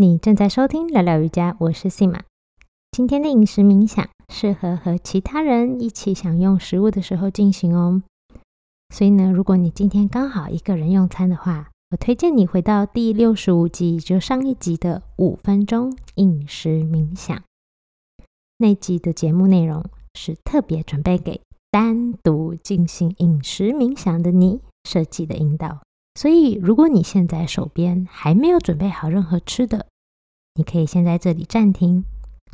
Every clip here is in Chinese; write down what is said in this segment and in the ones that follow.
你正在收听聊聊瑜伽，我是 Sima。今天的饮食冥想适合和其他人一起享用食物的时候进行哦。所以呢，如果你今天刚好一个人用餐的话，我推荐你回到第六十五集，就上一集的五分钟饮食冥想。那集的节目内容是特别准备给单独进行饮食冥想的你设计的引导。所以，如果你现在手边还没有准备好任何吃的，你可以先在这里暂停，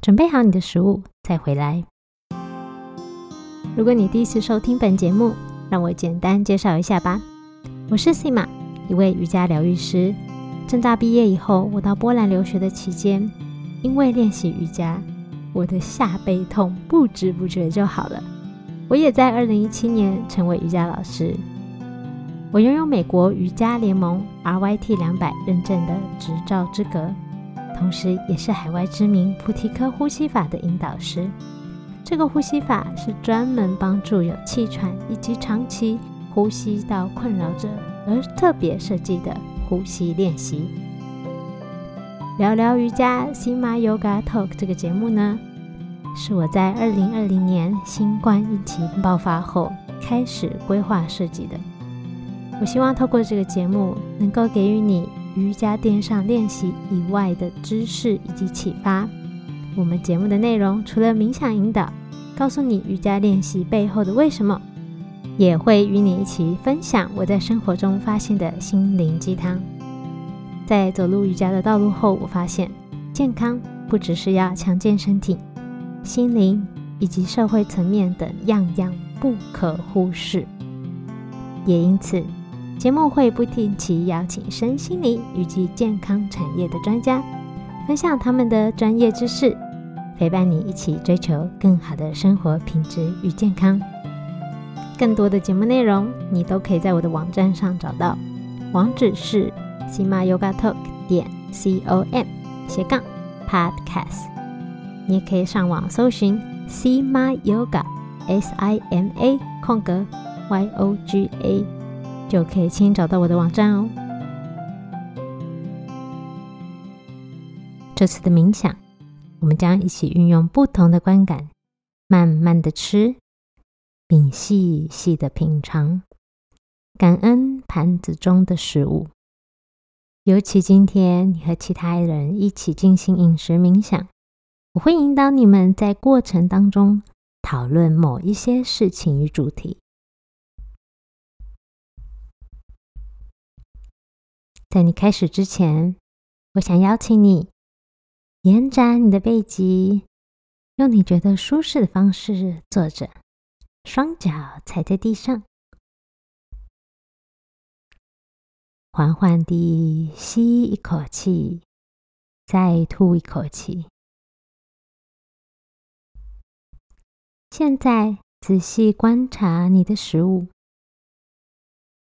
准备好你的食物再回来。如果你第一次收听本节目，让我简单介绍一下吧。我是 Sima，一位瑜伽疗愈师。正大毕业以后，我到波兰留学的期间，因为练习瑜伽，我的下背痛不知不觉就好了。我也在二零一七年成为瑜伽老师。我拥有美国瑜伽联盟 RYT 两百认证的执照资格，同时也是海外知名菩提科呼吸法的引导师。这个呼吸法是专门帮助有气喘以及长期呼吸道困扰者而特别设计的呼吸练习。聊聊瑜伽 Sima Yoga Talk 这个节目呢，是我在二零二零年新冠疫情爆发后开始规划设计的。我希望透过这个节目，能够给予你瑜伽垫上练习以外的知识以及启发。我们节目的内容除了冥想引导，告诉你瑜伽练习背后的为什么，也会与你一起分享我在生活中发现的心灵鸡汤。在走入瑜伽的道路后，我发现健康不只是要强健身体，心灵以及社会层面等样样不可忽视。也因此。节目会不定期邀请身心灵以及健康产业的专家，分享他们的专业知识，陪伴你一起追求更好的生活品质与健康。更多的节目内容，你都可以在我的网站上找到，网址是 sima yoga talk 点 c o m 斜杠 podcast。你也可以上网搜寻 sima yoga s i m a 空格 y o g a。就可以轻易找到我的网站哦。这次的冥想，我们将一起运用不同的观感，慢慢的吃，并细细的品尝，感恩盘子中的食物。尤其今天你和其他人一起进行饮食冥想，我会引导你们在过程当中讨论某一些事情与主题。在你开始之前，我想邀请你延展你的背脊，用你觉得舒适的方式坐着，双脚踩在地上，缓缓地吸一口气，再吐一口气。现在仔细观察你的食物，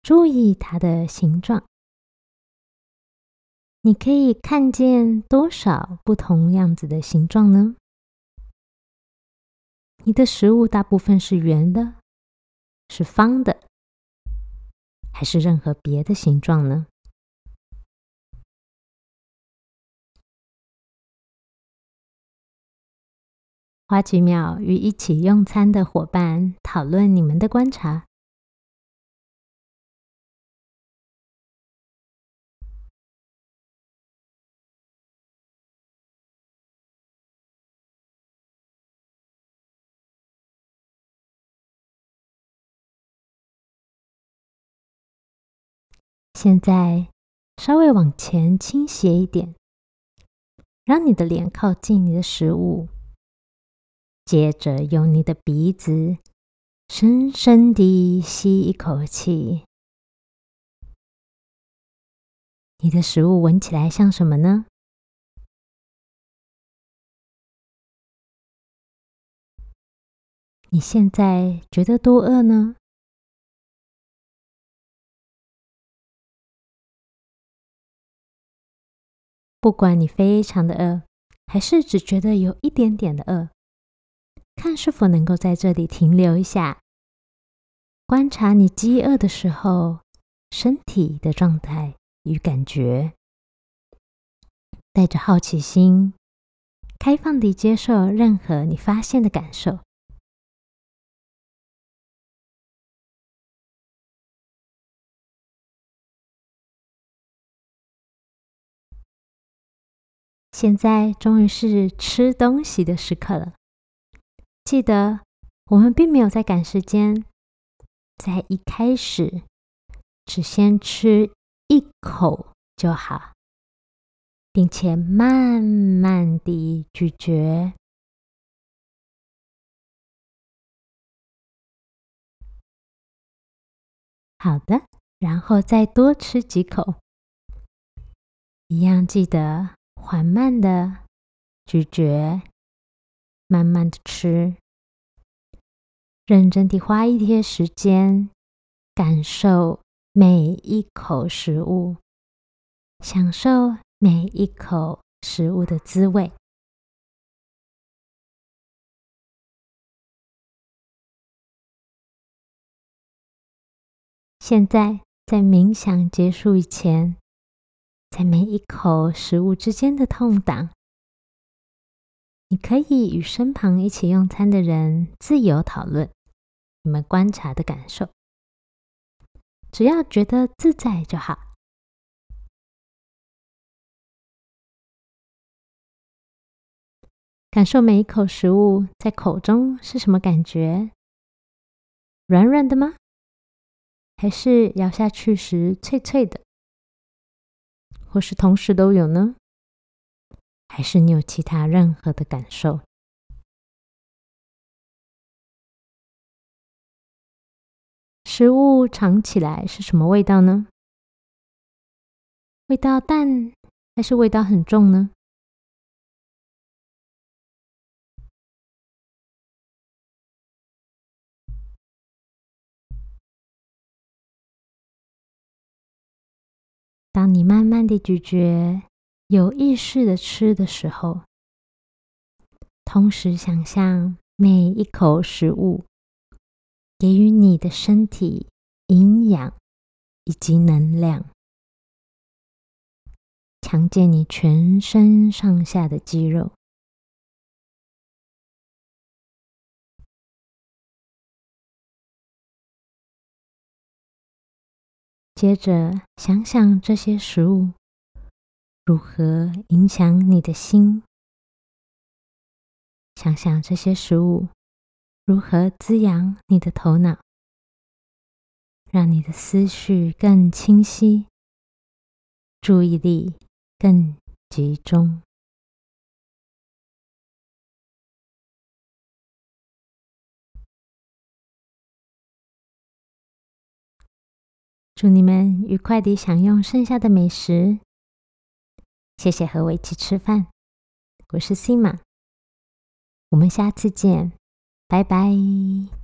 注意它的形状。你可以看见多少不同样子的形状呢？你的食物大部分是圆的，是方的，还是任何别的形状呢？花几秒与一起用餐的伙伴讨论你们的观察。现在稍微往前倾斜一点，让你的脸靠近你的食物。接着用你的鼻子深深地吸一口气。你的食物闻起来像什么呢？你现在觉得多饿呢？不管你非常的饿，还是只觉得有一点点的饿，看是否能够在这里停留一下，观察你饥饿的时候身体的状态与感觉。带着好奇心，开放地接受任何你发现的感受。现在终于是吃东西的时刻了。记得，我们并没有在赶时间，在一开始只先吃一口就好，并且慢慢地咀嚼。好的，然后再多吃几口，一样记得。缓慢的咀嚼，慢慢的吃，认真地花一些时间，感受每一口食物，享受每一口食物的滋味。现在，在冥想结束以前。在每一口食物之间的空档，你可以与身旁一起用餐的人自由讨论你们观察的感受，只要觉得自在就好。感受每一口食物在口中是什么感觉？软软的吗？还是咬下去时脆脆的？或是同时都有呢？还是你有其他任何的感受？食物尝起来是什么味道呢？味道淡还是味道很重呢？当你慢慢的咀嚼、有意识的吃的时候，同时想象每一口食物给予你的身体营养以及能量，强健你全身上下的肌肉。接着想想这些食物如何影响你的心，想想这些食物如何滋养你的头脑，让你的思绪更清晰，注意力更集中。祝你们愉快地享用剩下的美食。谢谢和我一起吃饭，我是 Sima，我们下次见，拜拜。